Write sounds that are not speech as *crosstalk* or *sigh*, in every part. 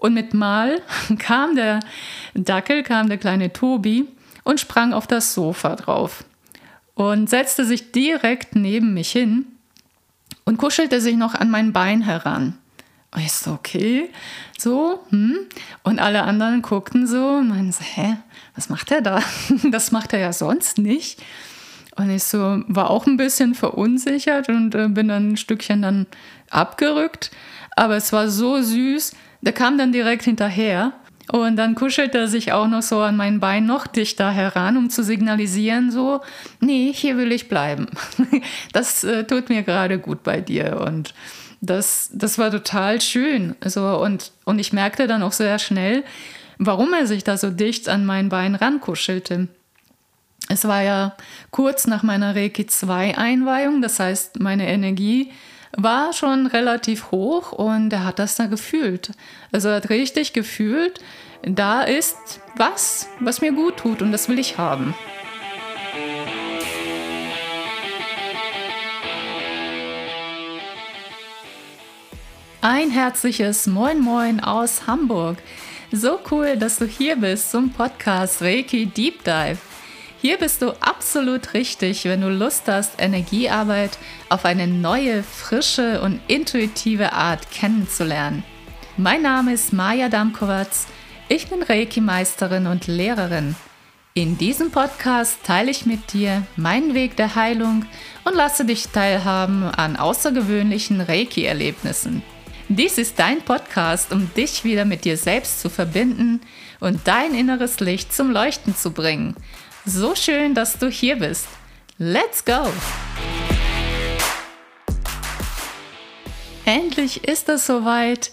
Und mit Mal *laughs* kam der Dackel, kam der kleine Tobi und sprang auf das Sofa drauf und setzte sich direkt neben mich hin und kuschelte sich noch an mein Bein heran. Und ich so, okay, so, hm. Und alle anderen guckten so und meinen so, hä, was macht er da? *laughs* Das macht er ja sonst nicht. Und ich so, war auch ein bisschen verunsichert und äh, bin dann ein Stückchen dann abgerückt. Aber es war so süß, der kam dann direkt hinterher. Und dann kuschelte er sich auch noch so an mein Bein noch dichter heran, um zu signalisieren, so, nee, hier will ich bleiben. *laughs* Das äh, tut mir gerade gut bei dir. Und das, das war total schön. Also, und, und ich merkte dann auch sehr schnell, warum er sich da so dicht an mein Bein rankuschelte. Es war ja kurz nach meiner Reiki 2 Einweihung, das heißt, meine Energie war schon relativ hoch und er hat das da gefühlt. Also er hat richtig gefühlt, da ist was, was mir gut tut und das will ich haben. Ein herzliches Moin Moin aus Hamburg. So cool, dass du hier bist zum Podcast Reiki Deep Dive. Hier bist du absolut richtig, wenn du Lust hast, Energiearbeit auf eine neue, frische und intuitive Art kennenzulernen. Mein Name ist Maja Damkowatz. Ich bin Reiki-Meisterin und Lehrerin. In diesem Podcast teile ich mit dir meinen Weg der Heilung und lasse dich teilhaben an außergewöhnlichen Reiki-Erlebnissen. Dies ist dein Podcast, um dich wieder mit dir selbst zu verbinden und dein inneres Licht zum Leuchten zu bringen so schön, dass du hier bist. Let's go! Endlich ist es soweit.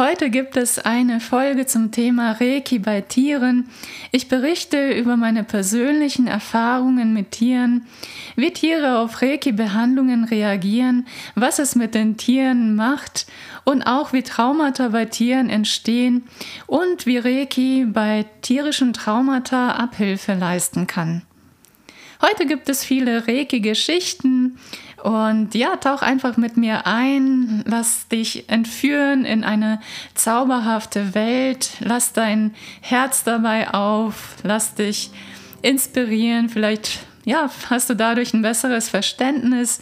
Heute gibt es eine Folge zum Thema Reiki bei Tieren. Ich berichte über meine persönlichen Erfahrungen mit Tieren, wie Tiere auf Reiki-Behandlungen reagieren, was es mit den Tieren macht und auch wie Traumata bei Tieren entstehen und wie Reiki bei tierischen Traumata Abhilfe leisten kann. Heute gibt es viele Reiki-Geschichten und ja, tauch einfach mit mir ein, lass dich entführen in eine zauberhafte Welt, lass dein Herz dabei auf, lass dich inspirieren, vielleicht ja, hast du dadurch ein besseres Verständnis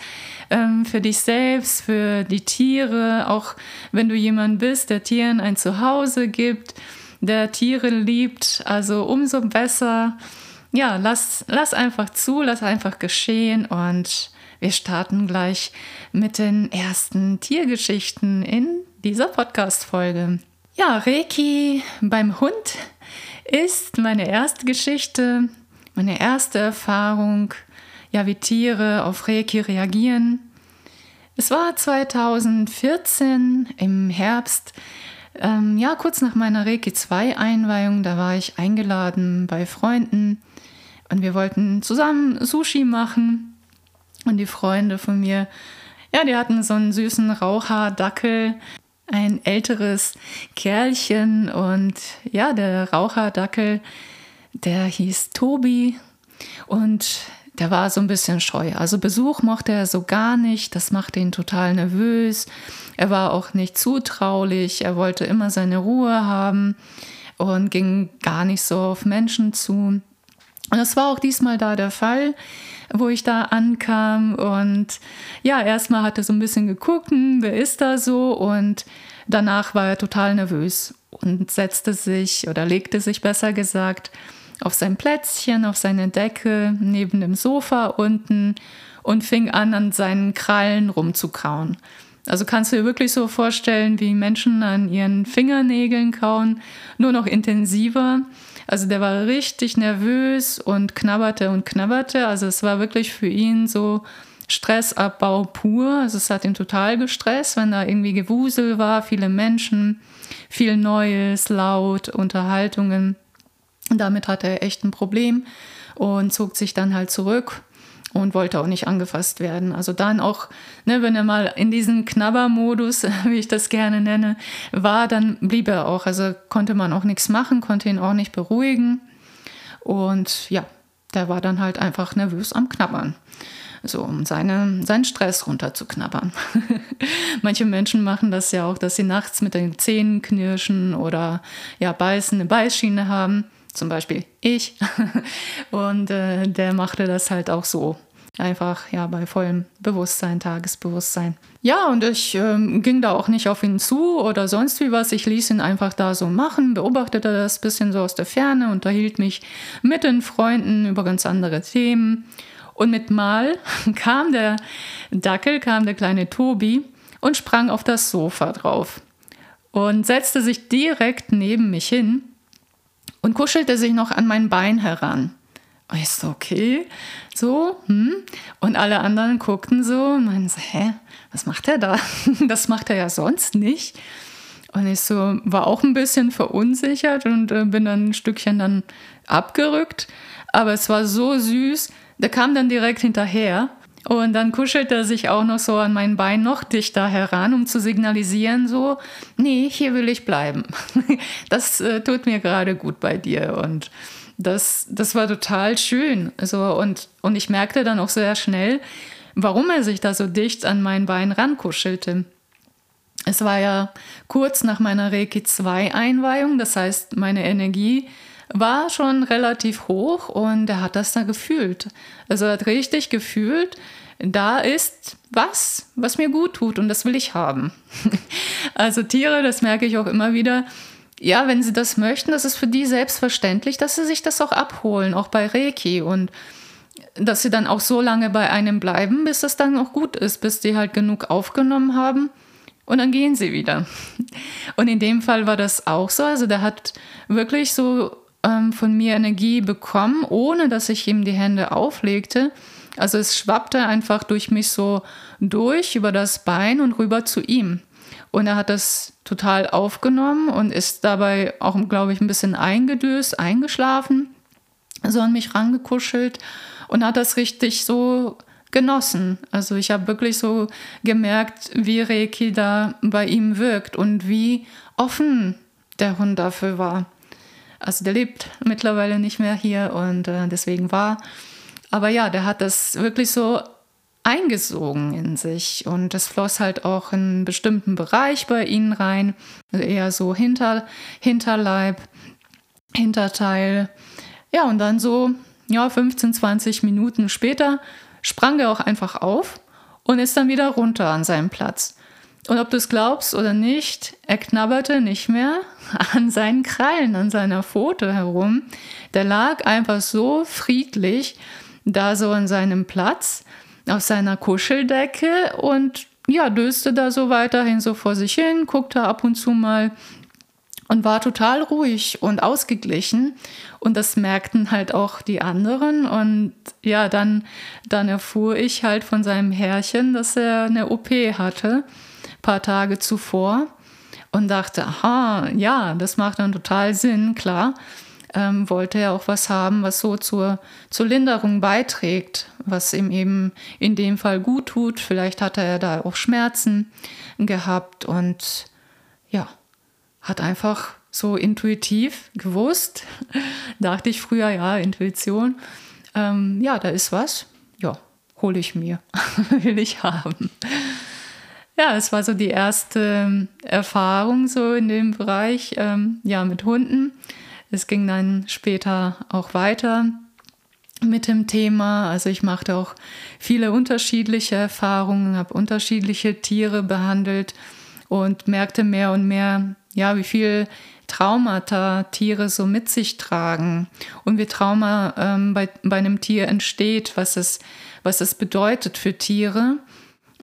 ähm, für dich selbst, für die Tiere, auch wenn du jemand bist, der Tieren ein Zuhause gibt, der Tiere liebt, also umso besser. Ja, lass, lass einfach zu, lass einfach geschehen und wir starten gleich mit den ersten Tiergeschichten in dieser Podcast-Folge. Ja, Reiki beim Hund ist meine erste Geschichte, meine erste Erfahrung ja, wie Tiere auf Reiki reagieren. Es war 2014 im Herbst, ähm, ja, kurz nach meiner Reiki 2 Einweihung, da war ich eingeladen bei Freunden und wir wollten zusammen Sushi machen. Und die Freunde von mir, ja, die hatten so einen süßen Rauchhaardackel, ein älteres Kerlchen und ja, der Rauchhaardackel, der hieß Tobi und der war so ein bisschen scheu. Also Besuch mochte er so gar nicht, das machte ihn total nervös. Er war auch nicht zutraulich, er wollte immer seine Ruhe haben und ging gar nicht so auf Menschen zu. Und das war auch diesmal da der Fall, wo ich da ankam. Und ja, erstmal hat er so ein bisschen geguckt, hm, wer ist da so? Und danach war er total nervös und setzte sich oder legte sich besser gesagt auf sein Plätzchen, auf seine Decke neben dem Sofa unten und fing an, an seinen Krallen rumzukauen. Also kannst du dir wirklich so vorstellen, wie Menschen an ihren Fingernägeln kauen, nur noch intensiver. Also der war richtig nervös und knabberte und knabberte. Also es war wirklich für ihn so Stressabbau pur. Also es hat ihn total gestresst, wenn da irgendwie Gewusel war, viele Menschen, viel Neues, laut, Unterhaltungen. Damit hatte er echt ein Problem und zog sich dann halt zurück und wollte auch nicht angefasst werden. Also dann auch, ne, wenn er mal in diesem Knabbermodus, *laughs* wie ich das gerne nenne, war, dann blieb er auch. Also konnte man auch nichts machen, konnte ihn auch nicht beruhigen. Und ja, der war dann halt einfach nervös am Knabbern. so um seine, seinen Stress runterzuknabbern. *laughs* Manche Menschen machen das ja auch, dass sie nachts mit den Zähnen knirschen oder ja, beißen, eine Beißschiene haben. Zum Beispiel ich. *laughs* Und äh, der machte das halt auch so. Einfach ja bei vollem Bewusstsein, Tagesbewusstsein. Ja, und ich ähm, ging da auch nicht auf ihn zu oder sonst wie was. Ich ließ ihn einfach da so machen, beobachtete das bisschen so aus der Ferne, unterhielt mich mit den Freunden über ganz andere Themen. Und mit Mal *laughs* kam der Dackel, kam der kleine Tobi und sprang auf das Sofa drauf und setzte sich direkt neben mich hin und kuschelte sich noch an mein Bein heran. Und ich so, okay, so, hm. Und alle anderen guckten so und meinen so, hä, was macht er da? *laughs* Das macht er ja sonst nicht. Und ich so, war auch ein bisschen verunsichert und äh, bin dann ein Stückchen dann abgerückt. Aber es war so süß, der kam dann direkt hinterher. Und dann kuschelte er sich auch noch so an mein Bein noch dichter heran, um zu signalisieren, so, nee, hier will ich bleiben. *laughs* Das äh, tut mir gerade gut bei dir. Und das, das war total schön. Also, und, und ich merkte dann auch sehr schnell, warum er sich da so dicht an mein Bein rankuschelte. Es war ja kurz nach meiner Reiki 2 Einweihung, das heißt, meine Energie war schon relativ hoch und er hat das da gefühlt. Also er hat richtig gefühlt, da ist was, was mir gut tut und das will ich haben. *laughs* also Tiere, das merke ich auch immer wieder, ja, wenn sie das möchten, das ist für die selbstverständlich, dass sie sich das auch abholen, auch bei Reiki und dass sie dann auch so lange bei einem bleiben, bis das dann auch gut ist, bis die halt genug aufgenommen haben und dann gehen sie wieder. *laughs* Und in dem Fall war das auch so, also der hat wirklich so ähm, von mir Energie bekommen, ohne dass ich ihm die Hände auflegte. Also es schwappte einfach durch mich so durch über das Bein und rüber zu ihm. Und er hat das total aufgenommen und ist dabei auch, glaube ich, ein bisschen eingedöst, eingeschlafen, so an mich rangekuschelt und hat das richtig so genossen. Also ich habe wirklich so gemerkt, wie Reiki da bei ihm wirkt und wie offen der Hund dafür war. Also der lebt mittlerweile nicht mehr hier und äh, deswegen war. Aber ja, der hat das wirklich so eingesogen in sich und es floss halt auch in einen bestimmten Bereich bei ihnen rein, also eher so hinter, Hinterleib, Hinterteil. Ja, und dann so ja, 15, 20 Minuten später sprang er auch einfach auf und ist dann wieder runter an seinem Platz. Und ob du es glaubst oder nicht, er knabberte nicht mehr *laughs* an seinen Krallen, an seiner Pfote herum. Der lag einfach so friedlich da so an seinem Platz auf seiner Kuscheldecke und ja, döste da so weiterhin so vor sich hin, guckte ab und zu mal und war total ruhig und ausgeglichen. Und das merkten halt auch die anderen. Und ja, dann, dann erfuhr ich halt von seinem Herrchen, dass er eine OP hatte, paar Tage zuvor. Und dachte, aha, ja, das macht dann total Sinn, klar. Ähm, wollte er auch was haben, was so zur, zur Linderung beiträgt, was ihm eben in dem Fall gut tut. Vielleicht hatte er da auch Schmerzen gehabt und ja, hat einfach so intuitiv gewusst, *laughs* dachte ich früher, ja, Intuition, ähm, ja, da ist was, ja, hole ich mir, *laughs* will ich haben. Ja, es war so die erste ähm, Erfahrung so in dem Bereich, ähm, ja, mit Hunden. Es ging dann später auch weiter mit dem Thema. Also ich machte auch viele unterschiedliche Erfahrungen, habe unterschiedliche Tiere behandelt und merkte mehr und mehr, ja, wie viel Traumata Tiere so mit sich tragen und wie Trauma ähm, bei, bei einem Tier entsteht, was es, was es bedeutet für Tiere.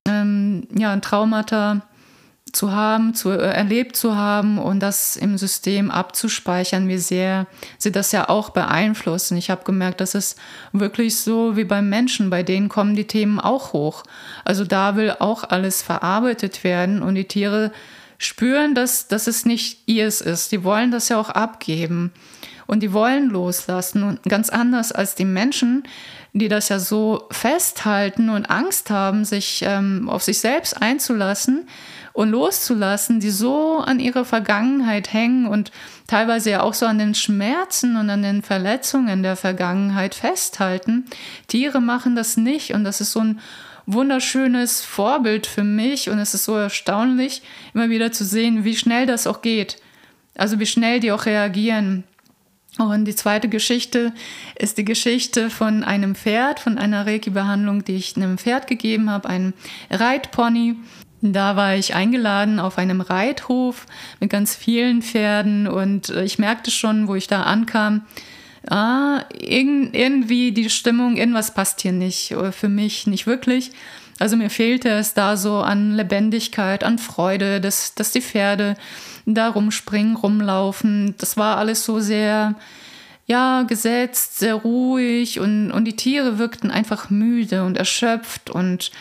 Ähm, ja, ein Traumata zu haben, zu äh, erlebt zu haben und das im System abzuspeichern, wie sehr sie das ja auch beeinflussen. Ich habe gemerkt, das ist wirklich so wie beim Menschen, bei denen kommen die Themen auch hoch. Also da will auch alles verarbeitet werden und die Tiere spüren, dass, dass es nicht ihrs ist. Die wollen das ja auch abgeben und die wollen loslassen. Und ganz anders als die Menschen, die das ja so festhalten und Angst haben, sich ähm, auf sich selbst einzulassen und loszulassen, die so an ihrer Vergangenheit hängen und teilweise ja auch so an den Schmerzen und an den Verletzungen der Vergangenheit festhalten. Tiere machen das nicht und das ist so ein wunderschönes Vorbild für mich und es ist so erstaunlich, immer wieder zu sehen, wie schnell das auch geht. Also wie schnell die auch reagieren. Und die zweite Geschichte ist die Geschichte von einem Pferd, von einer Reiki-Behandlung, die ich einem Pferd gegeben habe, einem Reitpony. Da war ich eingeladen auf einem Reithof mit ganz vielen Pferden und ich merkte schon, wo ich da ankam, ah, irgendwie die Stimmung, irgendwas passt hier nicht, für mich nicht wirklich. Also mir fehlte es da so an Lebendigkeit, an Freude, dass, dass die Pferde da rumspringen, rumlaufen. Das war alles so sehr, ja, gesetzt, sehr ruhig und, und die Tiere wirkten einfach müde und erschöpft und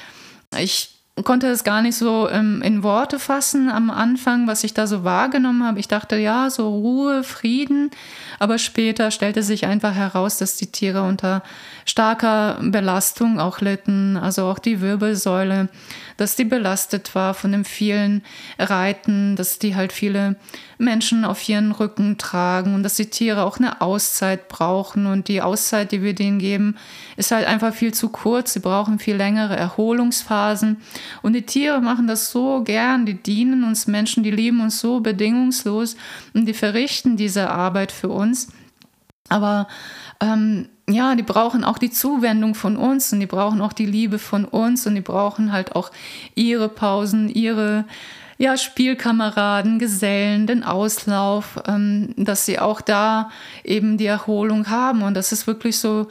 ich konnte es gar nicht so ähm, in Worte fassen am Anfang, was ich da so wahrgenommen habe. Ich dachte, ja, so Ruhe, Frieden. Aber später stellte sich einfach heraus, dass die Tiere unter starker Belastung auch litten. Also auch die Wirbelsäule, dass die belastet war von dem vielen Reiten, dass die halt viele Menschen auf ihren Rücken tragen und dass die Tiere auch eine Auszeit brauchen. Und die Auszeit, die wir denen geben, ist halt einfach viel zu kurz. Sie brauchen viel längere Erholungsphasen. Und die Tiere machen das so gern, die dienen uns Menschen, die lieben uns so bedingungslos und die verrichten diese Arbeit für uns. Aber ähm, ja, die brauchen auch die Zuwendung von uns und die brauchen auch die Liebe von uns und die brauchen halt auch ihre Pausen, ihre ja, Spielkameraden, Gesellen, den Auslauf, ähm, dass sie auch da eben die Erholung haben. Und das ist wirklich so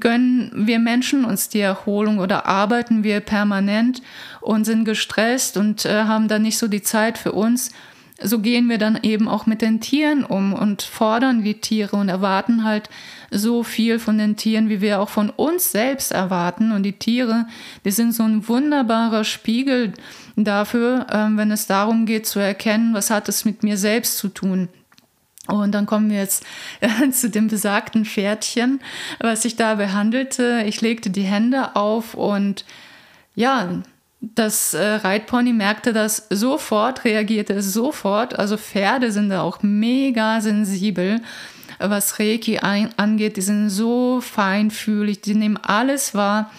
gönnen wir Menschen uns die Erholung oder arbeiten wir permanent und sind gestresst und äh, haben dann nicht so die Zeit für uns, so gehen wir dann eben auch mit den Tieren um und fordern die Tiere und erwarten halt so viel von den Tieren, wie wir auch von uns selbst erwarten. Und die Tiere, die sind so ein wunderbarer Spiegel dafür, äh, wenn es darum geht zu erkennen, was hat es mit mir selbst zu tun. Und dann kommen wir jetzt *laughs* zu dem besagten Pferdchen, was ich da behandelte. Ich legte die Hände auf und ja, das äh, Reitpony merkte das sofort, reagierte sofort. Also Pferde sind da auch mega sensibel, was Reiki angeht. Die sind so feinfühlig, die nehmen alles wahr.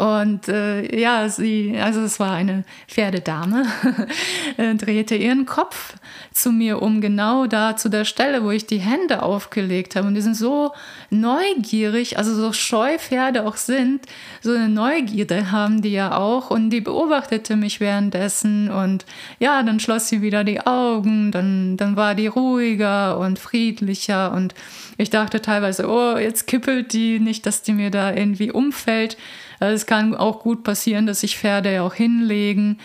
Und äh, ja, sie, also es war eine Pferdedame, *laughs* äh, drehte ihren Kopf zu mir um, genau da zu der Stelle, wo ich die Hände aufgelegt habe. Und die sind so neugierig, also so scheu Pferde auch sind, so eine Neugierde haben die ja auch. Und die beobachtete mich währenddessen. Und ja, dann schloss sie wieder die Augen, dann, dann war die ruhiger und friedlicher. Und ich dachte teilweise, oh, jetzt kippelt die nicht, dass die mir da irgendwie umfällt. Also es kann auch gut passieren, dass sich Pferde ja auch hinlegen.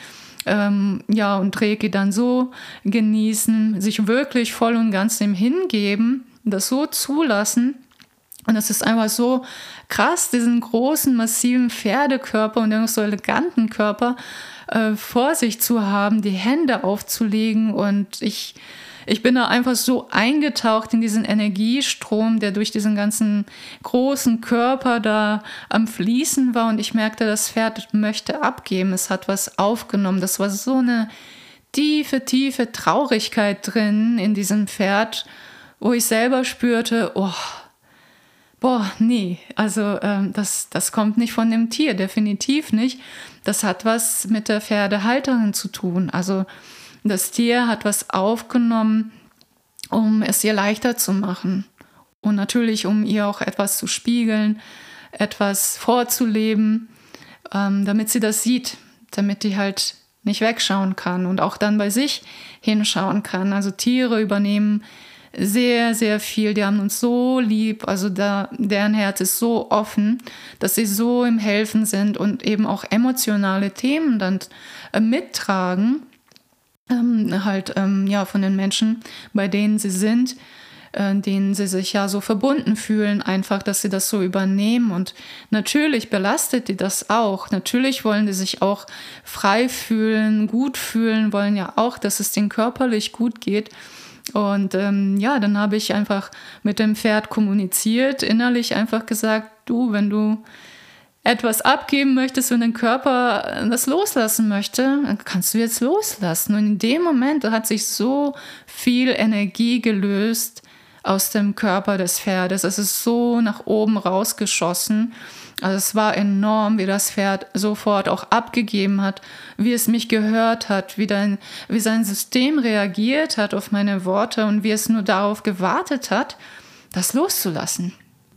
Ähm, ja, und Reiki dann so genießen, sich wirklich voll und ganz dem hingeben, das so zulassen. Und es ist einfach so krass, diesen großen, massiven Pferdekörper und den so eleganten Körper äh, vor sich zu haben, die Hände aufzulegen. Und ich ich bin da einfach so eingetaucht in diesen Energiestrom, der durch diesen ganzen großen Körper da am Fließen war und ich merkte, das Pferd möchte abgeben. Es hat was aufgenommen. Das war so eine tiefe, tiefe Traurigkeit drin in diesem Pferd, wo ich selber spürte, oh, boah, nee, also ähm, das, das kommt nicht von dem Tier, definitiv nicht. Das hat was mit der Pferdehalterin zu tun. Also das Tier hat was aufgenommen, um es ihr leichter zu machen. Und natürlich, um ihr auch etwas zu spiegeln, etwas vorzuleben, ähm, damit sie das sieht, damit die halt nicht wegschauen kann und auch dann bei sich hinschauen kann. Also Tiere übernehmen sehr, sehr viel. Die haben uns so lieb. Also da, deren Herz ist so offen, dass sie so im Helfen sind und eben auch emotionale Themen dann äh, mittragen ähm, halt ähm, ja von den Menschen, bei denen sie sind, äh, denen sie sich ja so verbunden fühlen, einfach, dass sie das so übernehmen. Und natürlich belastet die das auch. Natürlich wollen die sich auch frei fühlen, gut fühlen, wollen ja auch, dass es denen körperlich gut geht. Und ähm, ja, dann habe ich einfach mit dem Pferd kommuniziert, innerlich einfach gesagt, du, wenn du etwas abgeben möchtest und dein Körper das loslassen möchte, dann kannst du jetzt loslassen. Und in dem Moment hat sich so viel Energie gelöst aus dem Körper des Pferdes. Es ist so nach oben rausgeschossen. Also es war enorm, wie das Pferd sofort auch abgegeben hat, wie es mich gehört hat, wie, dein, wie sein System reagiert hat auf meine Worte und wie es nur darauf gewartet hat, das loszulassen.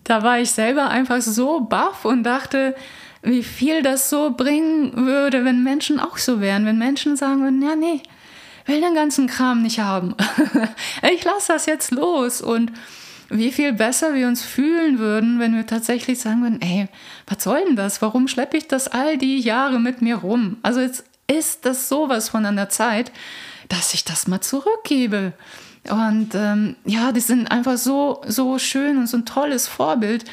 Da war ich selber einfach so baff und dachte, wie viel das so bringen würde, wenn Menschen auch so wären, wenn Menschen sagen würden, ja, nee, will den ganzen Kram nicht haben. *laughs* ich lasse das jetzt los und wie viel besser wir uns fühlen würden, wenn wir tatsächlich sagen würden, ey, was soll denn das? Warum schleppe ich das all die Jahre mit mir rum? Also jetzt ist das sowas von an der Zeit, dass ich das mal zurückgebe. Und ähm, ja, die sind einfach so, so schön und so ein tolles Vorbild,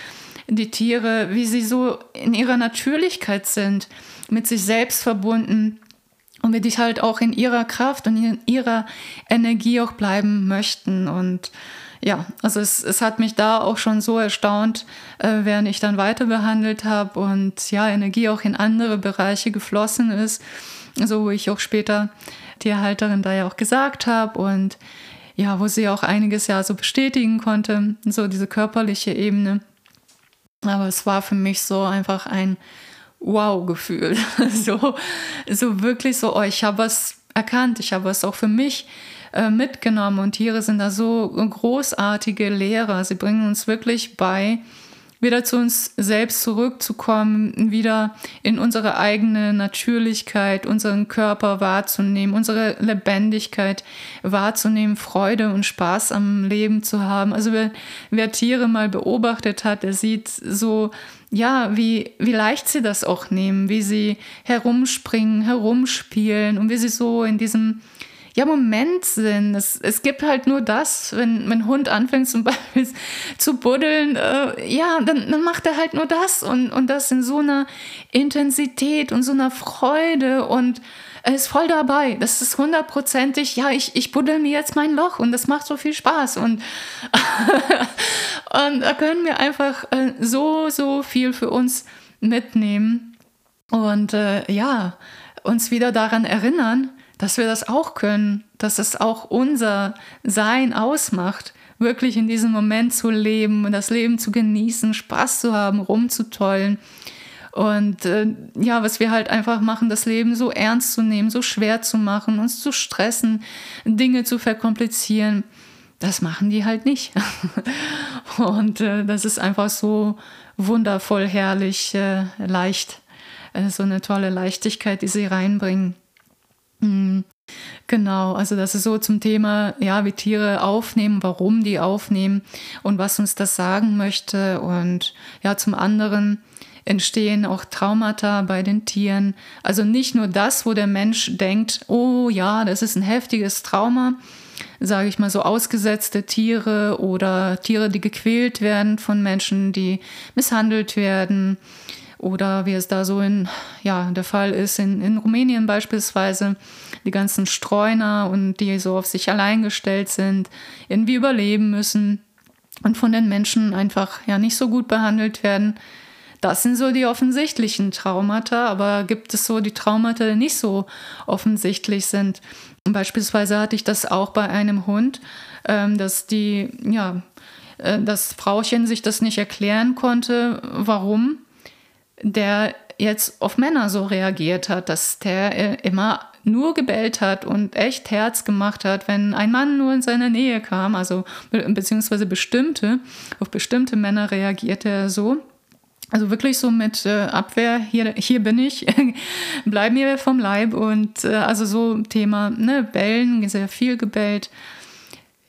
die Tiere, wie sie so in ihrer Natürlichkeit sind, mit sich selbst verbunden und wie die halt auch in ihrer Kraft und in ihrer Energie auch bleiben möchten. Und ja, also es, es hat mich da auch schon so erstaunt, äh, während ich dann weiter behandelt habe und ja, Energie auch in andere Bereiche geflossen ist, so wo ich auch später Tierhalterin da ja auch gesagt habe und ja, wo sie auch einiges ja so bestätigen konnte, so diese körperliche Ebene. Aber es war für mich so einfach ein Wow-Gefühl. *laughs* So, so wirklich so, oh, ich habe was erkannt, ich habe es auch für mich äh, mitgenommen und Tiere sind da so großartige Lehrer. Sie bringen uns wirklich bei, wieder zu uns selbst zurückzukommen, wieder in unsere eigene Natürlichkeit, unseren Körper wahrzunehmen, unsere Lebendigkeit wahrzunehmen, Freude und Spaß am Leben zu haben. Also wer, wer Tiere mal beobachtet hat, der sieht so, ja, wie, wie leicht sie das auch nehmen, wie sie herumspringen, herumspielen und wie sie so in diesem ja, Moment sind. Es, es gibt halt nur das, wenn mein Hund anfängt zum *laughs* Beispiel zu buddeln, äh, ja, dann, dann macht er halt nur das und, und das in so einer Intensität und so einer Freude und er ist voll dabei. Das ist hundertprozentig, ja, ich, ich buddel mir jetzt mein Loch und das macht so viel Spaß. Und, *laughs* und da können wir einfach äh, so, so viel für uns mitnehmen und äh, ja, uns wieder daran erinnern, dass wir das auch können, dass es auch unser Sein ausmacht, wirklich in diesem Moment zu leben und das Leben zu genießen, Spaß zu haben, rumzutollen. Und äh, ja, was wir halt einfach machen, das Leben so ernst zu nehmen, so schwer zu machen, uns zu stressen, Dinge zu verkomplizieren, das machen die halt nicht. *laughs* und äh, das ist einfach so wundervoll, herrlich, äh, leicht. Äh, so eine tolle Leichtigkeit, die sie reinbringen. Mhm. Genau, also das ist so zum Thema, ja, wie Tiere aufnehmen, warum die aufnehmen und was uns das sagen möchte. Und ja, zum anderen entstehen auch Traumata bei den Tieren. Also nicht nur das, wo der Mensch denkt, oh ja, das ist ein heftiges Trauma, sage ich mal so ausgesetzte Tiere oder Tiere, die gequält werden von Menschen, die misshandelt werden oder wie es da so in, ja, der Fall ist in, in Rumänien beispielsweise, die ganzen Streuner und die so auf sich allein gestellt sind, irgendwie überleben müssen und von den Menschen einfach ja nicht so gut behandelt werden. Das sind so die offensichtlichen Traumata, aber gibt es so die Traumata, die nicht so offensichtlich sind. Beispielsweise hatte ich das auch bei einem Hund, ähm, dass die, ja, äh, das Frauchen sich das nicht erklären konnte, warum der jetzt auf Männer so reagiert hat, dass der äh, immer nur gebellt hat und echt Herz gemacht hat, wenn ein Mann nur in seine Nähe kam, also beziehungsweise bestimmte, auf bestimmte Männer reagierte er so. Also wirklich so mit äh, Abwehr, hier, hier bin ich, *laughs* bleib mir vom Leib und äh, also so Thema, ne, Bellen, sehr viel gebellt.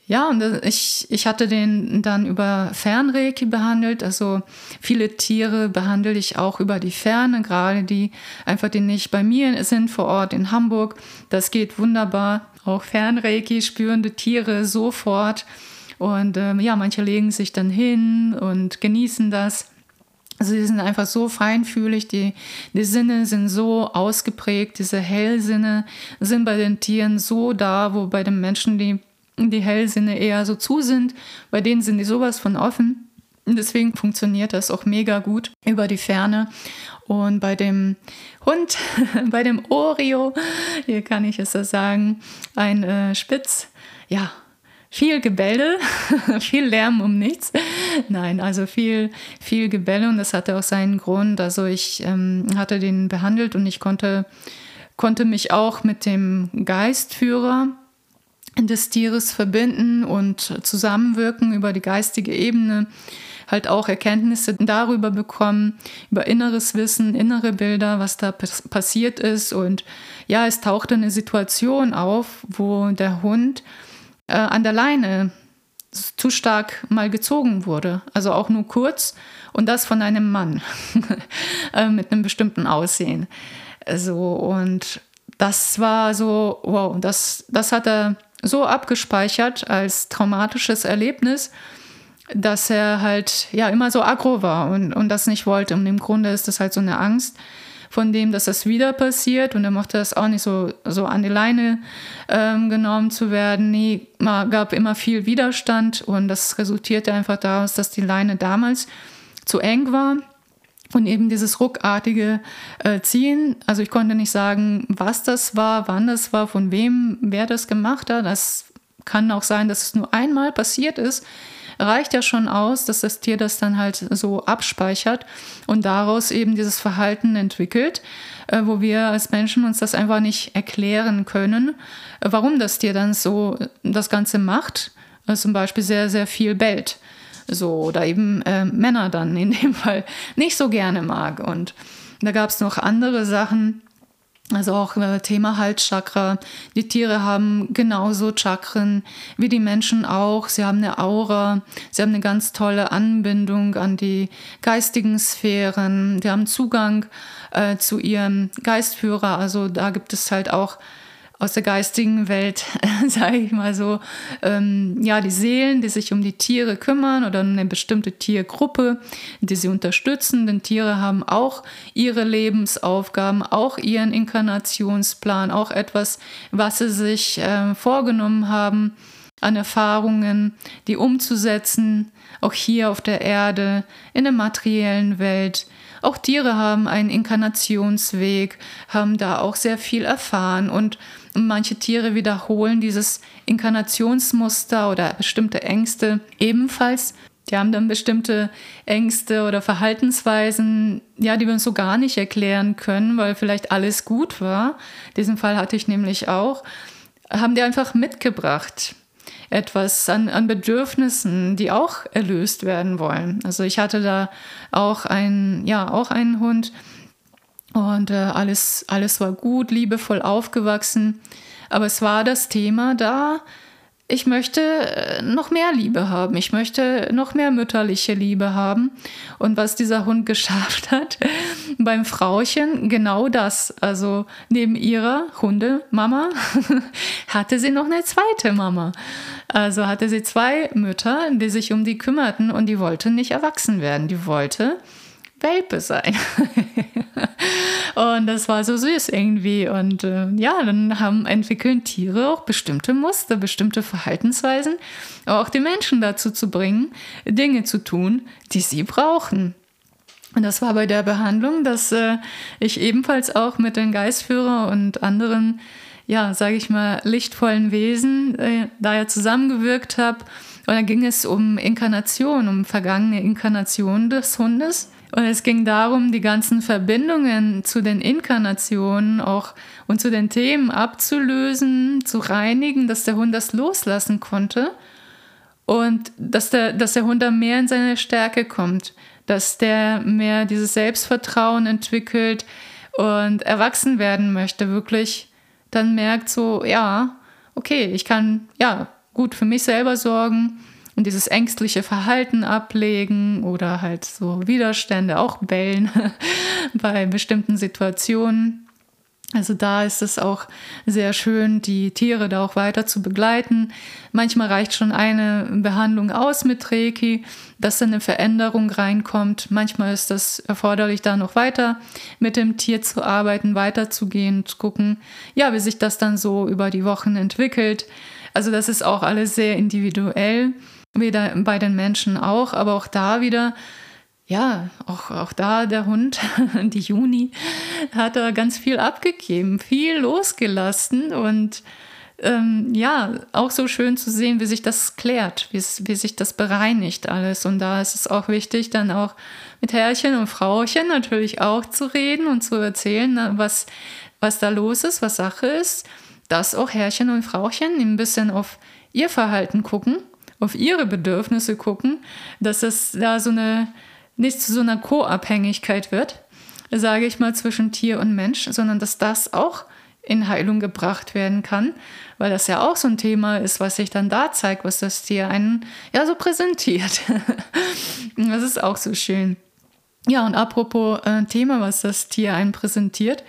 Ja, und ich, ich hatte den dann über Fernreiki behandelt. Also viele Tiere behandle ich auch über die Ferne, gerade die einfach, die nicht bei mir sind vor Ort in Hamburg. Das geht wunderbar. Auch Fernreiki spürende Tiere sofort. Und ähm, ja, manche legen sich dann hin und genießen das. Also die sind einfach so feinfühlig, die, die Sinne sind so ausgeprägt, diese Hellsinne sind bei den Tieren so da, wo bei den Menschen die die Hellsinne eher so zu sind. Bei denen sind die sowas von offen. Deswegen funktioniert das auch mega gut über die Ferne. Und bei dem Hund, *laughs* bei dem Oreo, hier kann ich es so sagen, ein äh, Spitz, ja, viel Gebelle, *laughs* viel Lärm um nichts. Nein, also viel, viel Gebelle und das hatte auch seinen Grund. Also ich ähm, hatte den behandelt und ich konnte, konnte mich auch mit dem Geistführer des Tieres verbinden und zusammenwirken über die geistige Ebene halt auch Erkenntnisse darüber bekommen, über inneres Wissen, innere Bilder, was da passiert ist. Und ja, es tauchte eine Situation auf, wo der Hund äh, an der Leine zu stark mal gezogen wurde. Also auch nur kurz und das von einem Mann *laughs* äh, mit einem bestimmten Aussehen. So, und das war so, wow, das, das hat er so abgespeichert als traumatisches Erlebnis, dass er halt ja immer so aggro war und, und das nicht wollte. Und im Grunde ist das halt so eine Angst von dem, dass das wieder passiert und er mochte das auch nicht so, so an die Leine ähm, genommen zu werden. Nee, man gab immer viel Widerstand und das resultierte einfach daraus, dass die Leine damals zu eng war. Und eben dieses ruckartige äh, Ziehen, also ich konnte nicht sagen, was das war, wann das war, von wem, wer das gemacht hat. Das kann auch sein, dass es nur einmal passiert ist reicht ja schon aus, dass das Tier das dann halt so abspeichert und daraus eben dieses Verhalten entwickelt, äh, wo wir als Menschen uns das einfach nicht erklären können, äh, warum das Tier dann so das Ganze macht, äh, zum Beispiel sehr, sehr viel bellt. So, oder eben äh, Männer dann in dem Fall nicht so gerne mag. Und da gab es noch andere Sachen, also auch äh, Thema Halschakra. Die Tiere haben genauso Chakren wie die Menschen auch. Sie haben eine Aura, sie haben eine ganz tolle Anbindung an die geistigen Sphären. Sie haben Zugang äh, zu ihrem Geistführer. Also da gibt es halt auch aus der geistigen Welt, *laughs* sage ich mal so, ähm, ja, die Seelen, die sich um die Tiere kümmern oder eine bestimmte Tiergruppe, die sie unterstützen. Denn Tiere haben auch ihre Lebensaufgaben, auch ihren Inkarnationsplan, auch etwas, was sie sich äh, vorgenommen haben an Erfahrungen, die umzusetzen, auch hier auf der Erde, in der materiellen Welt. Auch Tiere haben einen Inkarnationsweg, haben da auch sehr viel erfahren und manche Tiere wiederholen dieses Inkarnationsmuster oder bestimmte Ängste ebenfalls. Die haben dann bestimmte Ängste oder Verhaltensweisen, ja, die wir uns so gar nicht erklären können, weil vielleicht alles gut war. Diesen Fall hatte ich nämlich auch. Haben die einfach mitgebracht etwas an, an Bedürfnissen, die auch erlöst werden wollen. Also ich hatte da auch ein, ja, auch einen Hund und äh, alles, alles war gut, liebevoll aufgewachsen. Aber es war das Thema da, ich möchte äh, noch mehr Liebe haben. Ich möchte noch mehr mütterliche Liebe haben. Und was dieser Hund *laughs* geschafft hat beim Frauchen, genau das. Also neben ihrer Hundemama *laughs* hatte sie noch eine zweite Mama. Also hatte sie zwei Mütter, die sich um die kümmerten und die wollte nicht erwachsen werden. Die wollte Welpe sein. *laughs* und das war so süß irgendwie. Und äh, ja, dann haben entwickeln Tiere auch bestimmte Muster, bestimmte Verhaltensweisen, auch die Menschen dazu zu bringen, Dinge zu tun, die sie brauchen. Und das war bei der Behandlung, dass äh, ich ebenfalls auch mit den Geistführer und anderen, ja, sage ich mal, lichtvollen Wesen äh, da ja zusammengewirkt habe. Und da ging es um Inkarnation, um vergangene Inkarnation des Hundes. Und es ging darum, die ganzen Verbindungen zu den Inkarnationen auch und zu den Themen abzulösen, zu reinigen, dass der Hund das loslassen konnte und dass der, dass der Hund da mehr in seine Stärke kommt, dass der mehr dieses Selbstvertrauen entwickelt und erwachsen werden möchte, wirklich dann merkt so, ja, okay, ich kann ja gut für mich selber sorgen und dieses ängstliche Verhalten ablegen oder halt so Widerstände auch bellen *laughs* bei bestimmten Situationen. Also da ist es auch sehr schön, die Tiere da auch weiter zu begleiten. Manchmal reicht schon eine Behandlung aus mit Reiki, dass eine Veränderung reinkommt. Manchmal ist das erforderlich, da noch weiter mit dem Tier zu arbeiten, weiterzugehen, zu gucken, ja, wie sich das dann so über die Wochen entwickelt. Also das ist auch alles sehr individuell wieder bei den Menschen auch, aber auch da wieder ja, auch, auch da der Hund, *laughs* die Juni, hat da ganz viel abgegeben, viel losgelassen und ähm, ja, auch so schön zu sehen, wie sich das klärt, wie, sich das bereinigt alles. Und da ist es auch wichtig, dann auch mit Herrchen und Frauchen natürlich auch zu reden und zu erzählen, was, was da los ist, was Sache ist, dass auch Herrchen und Frauchen ein bisschen auf ihr Verhalten gucken, auf ihre Bedürfnisse gucken, dass es da so eine nicht zu so einer Co-Abhängigkeit wird, sage ich mal, zwischen Tier und Mensch, sondern dass das auch in Heilung gebracht werden kann, weil das ja auch so ein Thema ist, was sich dann da zeigt, was das Tier einen ja so präsentiert. *laughs* das ist auch so schön. Ja, und apropos äh, Thema, was das Tier einen präsentiert.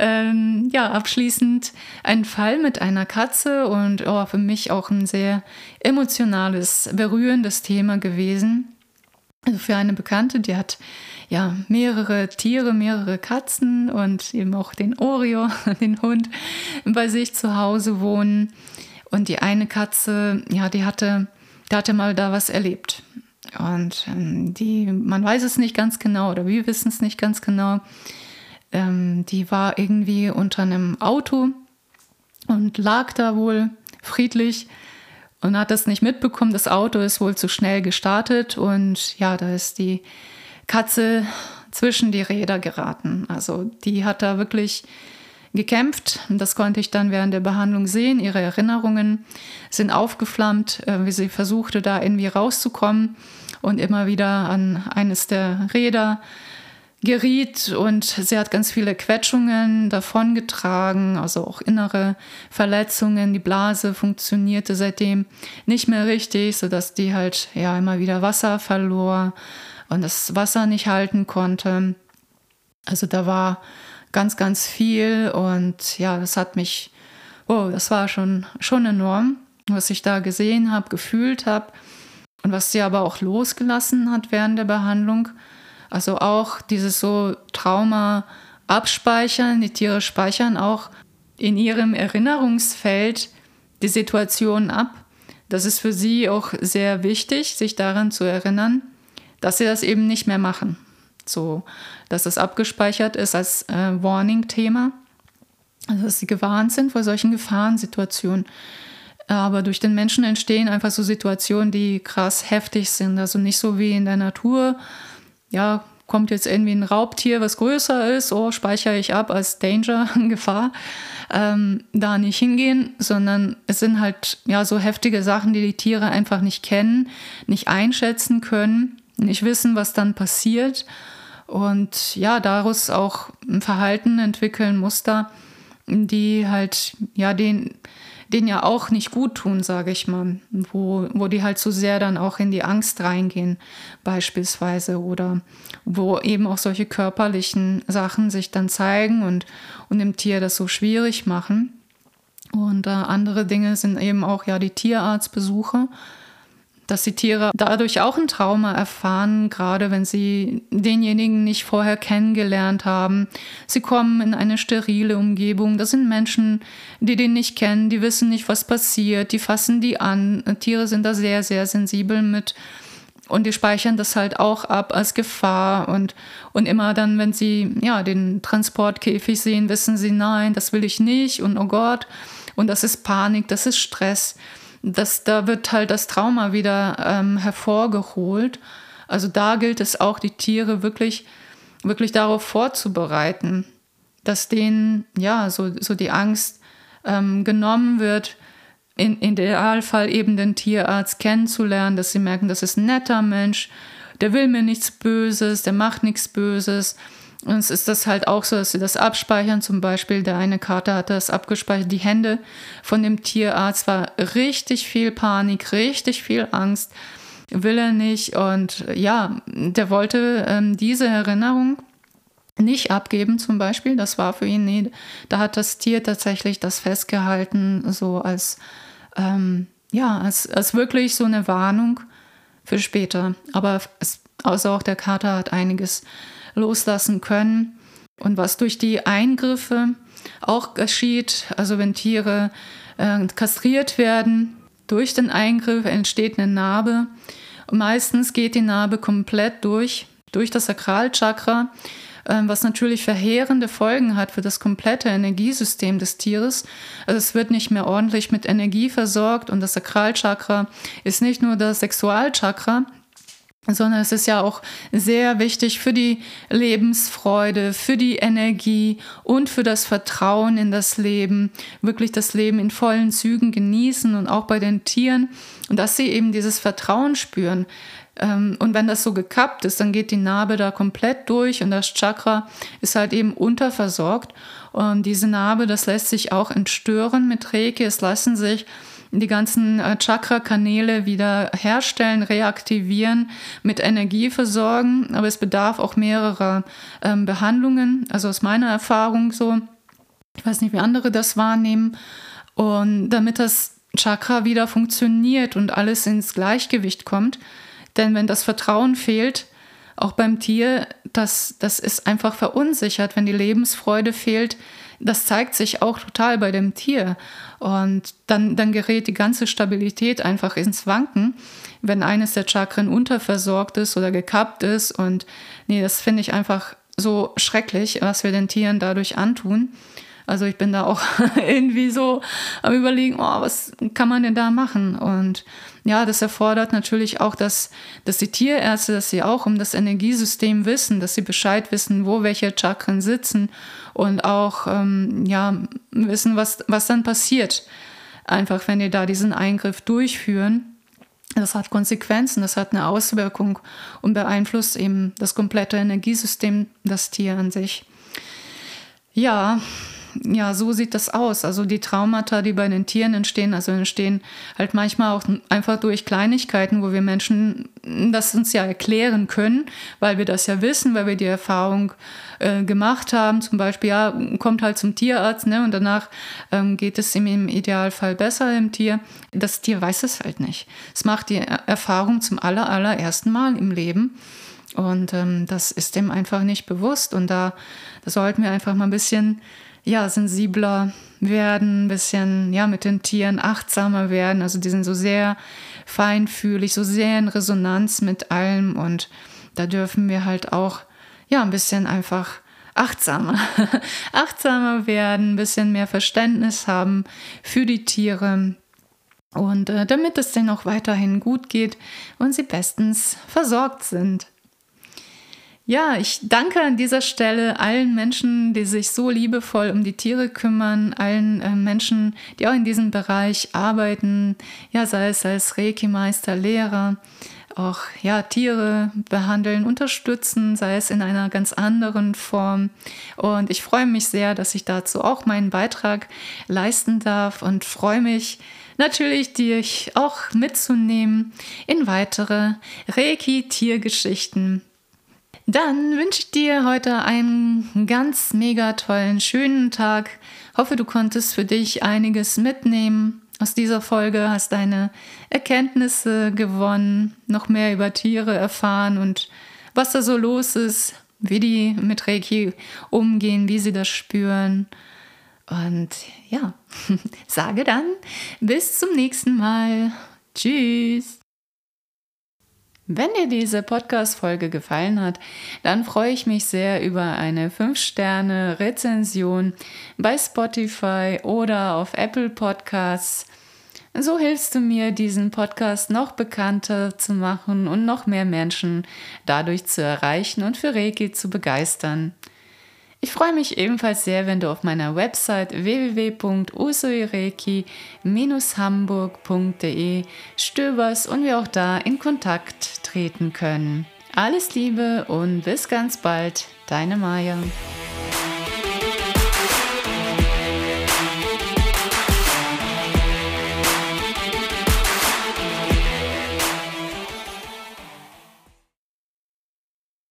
Ähm, ja, abschließend ein Fall mit einer Katze und oh, für mich auch ein sehr emotionales, berührendes Thema gewesen. Also für eine Bekannte, die hat ja mehrere Tiere, mehrere Katzen und eben auch den Oreo, *laughs* den Hund, bei sich zu Hause wohnen. Und die eine Katze, ja, die hatte, die hatte mal da was erlebt. Und ähm, die, man weiß es nicht ganz genau oder wir wissen es nicht ganz genau. Ähm, die war irgendwie unter einem Auto und lag da wohl friedlich und hat das nicht mitbekommen. Das Auto ist wohl zu schnell gestartet und ja, da ist die Katze zwischen die Räder geraten. Also die hat da wirklich gekämpft. Das konnte ich dann während der Behandlung sehen. Ihre Erinnerungen sind aufgeflammt, äh, wie sie versuchte, da irgendwie rauszukommen und immer wieder an eines der Räder geriet und sie hat ganz viele Quetschungen davongetragen, also auch innere Verletzungen. Die Blase funktionierte seitdem nicht mehr richtig, sodass die halt ja immer wieder Wasser verlor und das Wasser nicht halten konnte. Also da war ganz, ganz viel und ja, das hat mich, oh, das war schon, schon enorm, was ich da gesehen habe, gefühlt habe und was sie aber auch losgelassen hat während der Behandlung. Also auch dieses so Trauma abspeichern, die Tiere speichern auch in ihrem Erinnerungsfeld die Situation ab. Das ist für sie auch sehr wichtig, sich daran zu erinnern, dass sie das eben nicht mehr machen. So, dass es abgespeichert ist als äh, Warning-Thema. Also, dass sie gewarnt sind vor solchen Gefahrensituationen. Aber durch den Menschen entstehen einfach so Situationen, die krass heftig sind. Also nicht so wie in der Natur, ja, kommt jetzt irgendwie ein Raubtier, was größer ist, oh, speichere ich ab als Danger, *laughs* Gefahr, ähm, da nicht hingehen, sondern es sind halt ja so heftige Sachen, die die Tiere einfach nicht kennen, nicht einschätzen können, nicht wissen, was dann passiert. Und ja, daraus auch ein Verhalten entwickeln, Muster, die halt ja den denen ja auch nicht gut tun, sage ich mal, wo, wo die halt so sehr dann auch in die Angst reingehen beispielsweise oder wo eben auch solche körperlichen Sachen sich dann zeigen und, und dem Tier das so schwierig machen. Und äh, andere Dinge sind eben auch ja die Tierarztbesuche, dass die Tiere dadurch auch ein Trauma erfahren, gerade wenn sie denjenigen nicht vorher kennengelernt haben. Sie kommen in eine sterile Umgebung. Das sind Menschen, die den nicht kennen, die wissen nicht, was passiert, die fassen die an. Tiere sind da sehr, sehr sensibel mit. Und die speichern das halt auch ab als Gefahr. Und, und immer dann, wenn sie ja, den Transportkäfig sehen, wissen sie, nein, das will ich nicht und oh Gott. Und das ist Panik, das ist Stress das, da wird halt das Trauma wieder ähm, hervorgeholt. Also da gilt es auch, die Tiere wirklich, wirklich darauf vorzubereiten, dass denen ja so, so die Angst ähm, genommen wird, in, in Idealfall eben den Tierarzt kennenzulernen, dass sie merken, das ist ein netter Mensch, der will mir nichts Böses, der macht nichts Böses und es ist das halt auch so, dass sie das abspeichern. Zum Beispiel, der eine Kater hatte das abgespeichert. Die Hände von dem Tierarzt war richtig viel Panik, richtig viel Angst. Will er nicht. Und ja, der wollte ähm, diese Erinnerung nicht abgeben, zum Beispiel. Das war für ihn, nee, da hat das Tier tatsächlich das festgehalten, so als, ähm, ja, als, als wirklich so eine Warnung für später. Aber es, also auch der Kater hat einiges loslassen können. Und was durch die Eingriffe auch geschieht, also wenn Tiere äh, kastriert werden, durch den Eingriff entsteht eine Narbe. Und meistens geht die Narbe komplett durch durch das Sakralchakra, ähm, was natürlich verheerende Folgen hat für das komplette Energiesystem des Tieres. Also es wird nicht mehr ordentlich mit Energie versorgt und das Sakralchakra ist nicht nur das Sexualchakra, sondern es ist ja auch sehr wichtig für die Lebensfreude, für die Energie und für das Vertrauen in das Leben, wirklich das Leben in vollen Zügen genießen und auch bei den Tieren, dass sie eben dieses Vertrauen spüren. Ähm, und wenn das so gekappt ist, dann geht die Narbe da komplett durch und das Chakra ist halt eben unterversorgt. Und diese Narbe, das lässt sich auch entstören mit Reiki. Es lassen sich die ganzen äh, Chakra-Kanäle wieder herstellen, reaktivieren, mit Energie versorgen. Aber es bedarf auch mehrerer ähm, Behandlungen. Also aus meiner Erfahrung so. Ich weiß nicht, wie andere das wahrnehmen. Und damit das Chakra wieder funktioniert und alles ins Gleichgewicht kommt. Denn wenn das Vertrauen fehlt, auch beim Tier, das, das ist einfach verunsichert, wenn die Lebensfreude fehlt, das zeigt sich auch total bei dem Tier. Und dann, dann gerät die ganze Stabilität einfach ins Wanken, wenn eines der Chakren unterversorgt ist oder gekappt ist. Und nee, das finde ich einfach so schrecklich, was wir den Tieren dadurch antun. Also ich bin da auch *laughs* irgendwie so am überlegen, oh, was kann man denn da machen? Und ja, das erfordert natürlich auch, dass, dass die Tierärzte, dass sie auch um das Energiesystem wissen, dass sie Bescheid wissen, wo welche Chakren sitzen und auch ähm, ja, wissen, was, was dann passiert. Einfach, wenn die da diesen Eingriff durchführen. Das hat Konsequenzen, das hat eine Auswirkung und beeinflusst eben das komplette Energiesystem, das Tier an sich. Ja, ja, so sieht das aus. Also die Traumata, die bei den Tieren entstehen, also entstehen halt manchmal auch einfach durch Kleinigkeiten, wo wir Menschen das uns ja erklären können, weil wir das ja wissen, weil wir die Erfahrung äh, gemacht haben. Zum Beispiel, ja, kommt halt zum Tierarzt, ne, und danach ähm, geht es ihm im Idealfall besser im Tier. Das Tier weiß es halt nicht. Es macht die Erfahrung zum aller, allerersten Mal im Leben. Und ähm, das ist dem einfach nicht bewusst. Und da, da sollten wir einfach mal ein bisschen ja, sensibler werden, ein bisschen ja, mit den Tieren achtsamer werden. Also die sind so sehr feinfühlig, so sehr in Resonanz mit allem und da dürfen wir halt auch ja, ein bisschen einfach achtsamer, *laughs* achtsamer werden, ein bisschen mehr Verständnis haben für die Tiere. Und äh, damit es denen auch weiterhin gut geht und sie bestens versorgt sind. Ja, ich danke an dieser Stelle allen Menschen, die sich so liebevoll um die Tiere kümmern, allen äh, Menschen, die auch in diesem Bereich arbeiten, ja, sei es als Reiki-Meister, Lehrer, auch ja, Tiere behandeln, unterstützen, sei es in einer ganz anderen Form. Und ich freue mich sehr, dass ich dazu auch meinen Beitrag leisten darf und freue mich, natürlich dich auch mitzunehmen in weitere Reiki-Tiergeschichten dann wünsche ich dir heute einen ganz mega tollen, schönen Tag. Hoffe, du konntest für dich einiges mitnehmen aus dieser Folge, hast deine Erkenntnisse gewonnen, noch mehr über Tiere erfahren und was da so los ist, wie die mit Reiki umgehen, wie sie das spüren. Und ja, *laughs* sage dann bis zum nächsten Mal. Tschüss. Wenn dir diese Podcast-Folge gefallen hat, dann freue ich mich sehr über eine 5-Sterne-Rezension bei Spotify oder auf Apple Podcasts. So hilfst du mir, diesen Podcast noch bekannter zu machen und noch mehr Menschen dadurch zu erreichen und für Reiki zu begeistern. Ich freue mich ebenfalls sehr, wenn du auf meiner Website www.usuireki-hamburg.de stöberst und wir auch da in Kontakt treten können. Alles Liebe und bis ganz bald, deine Maja.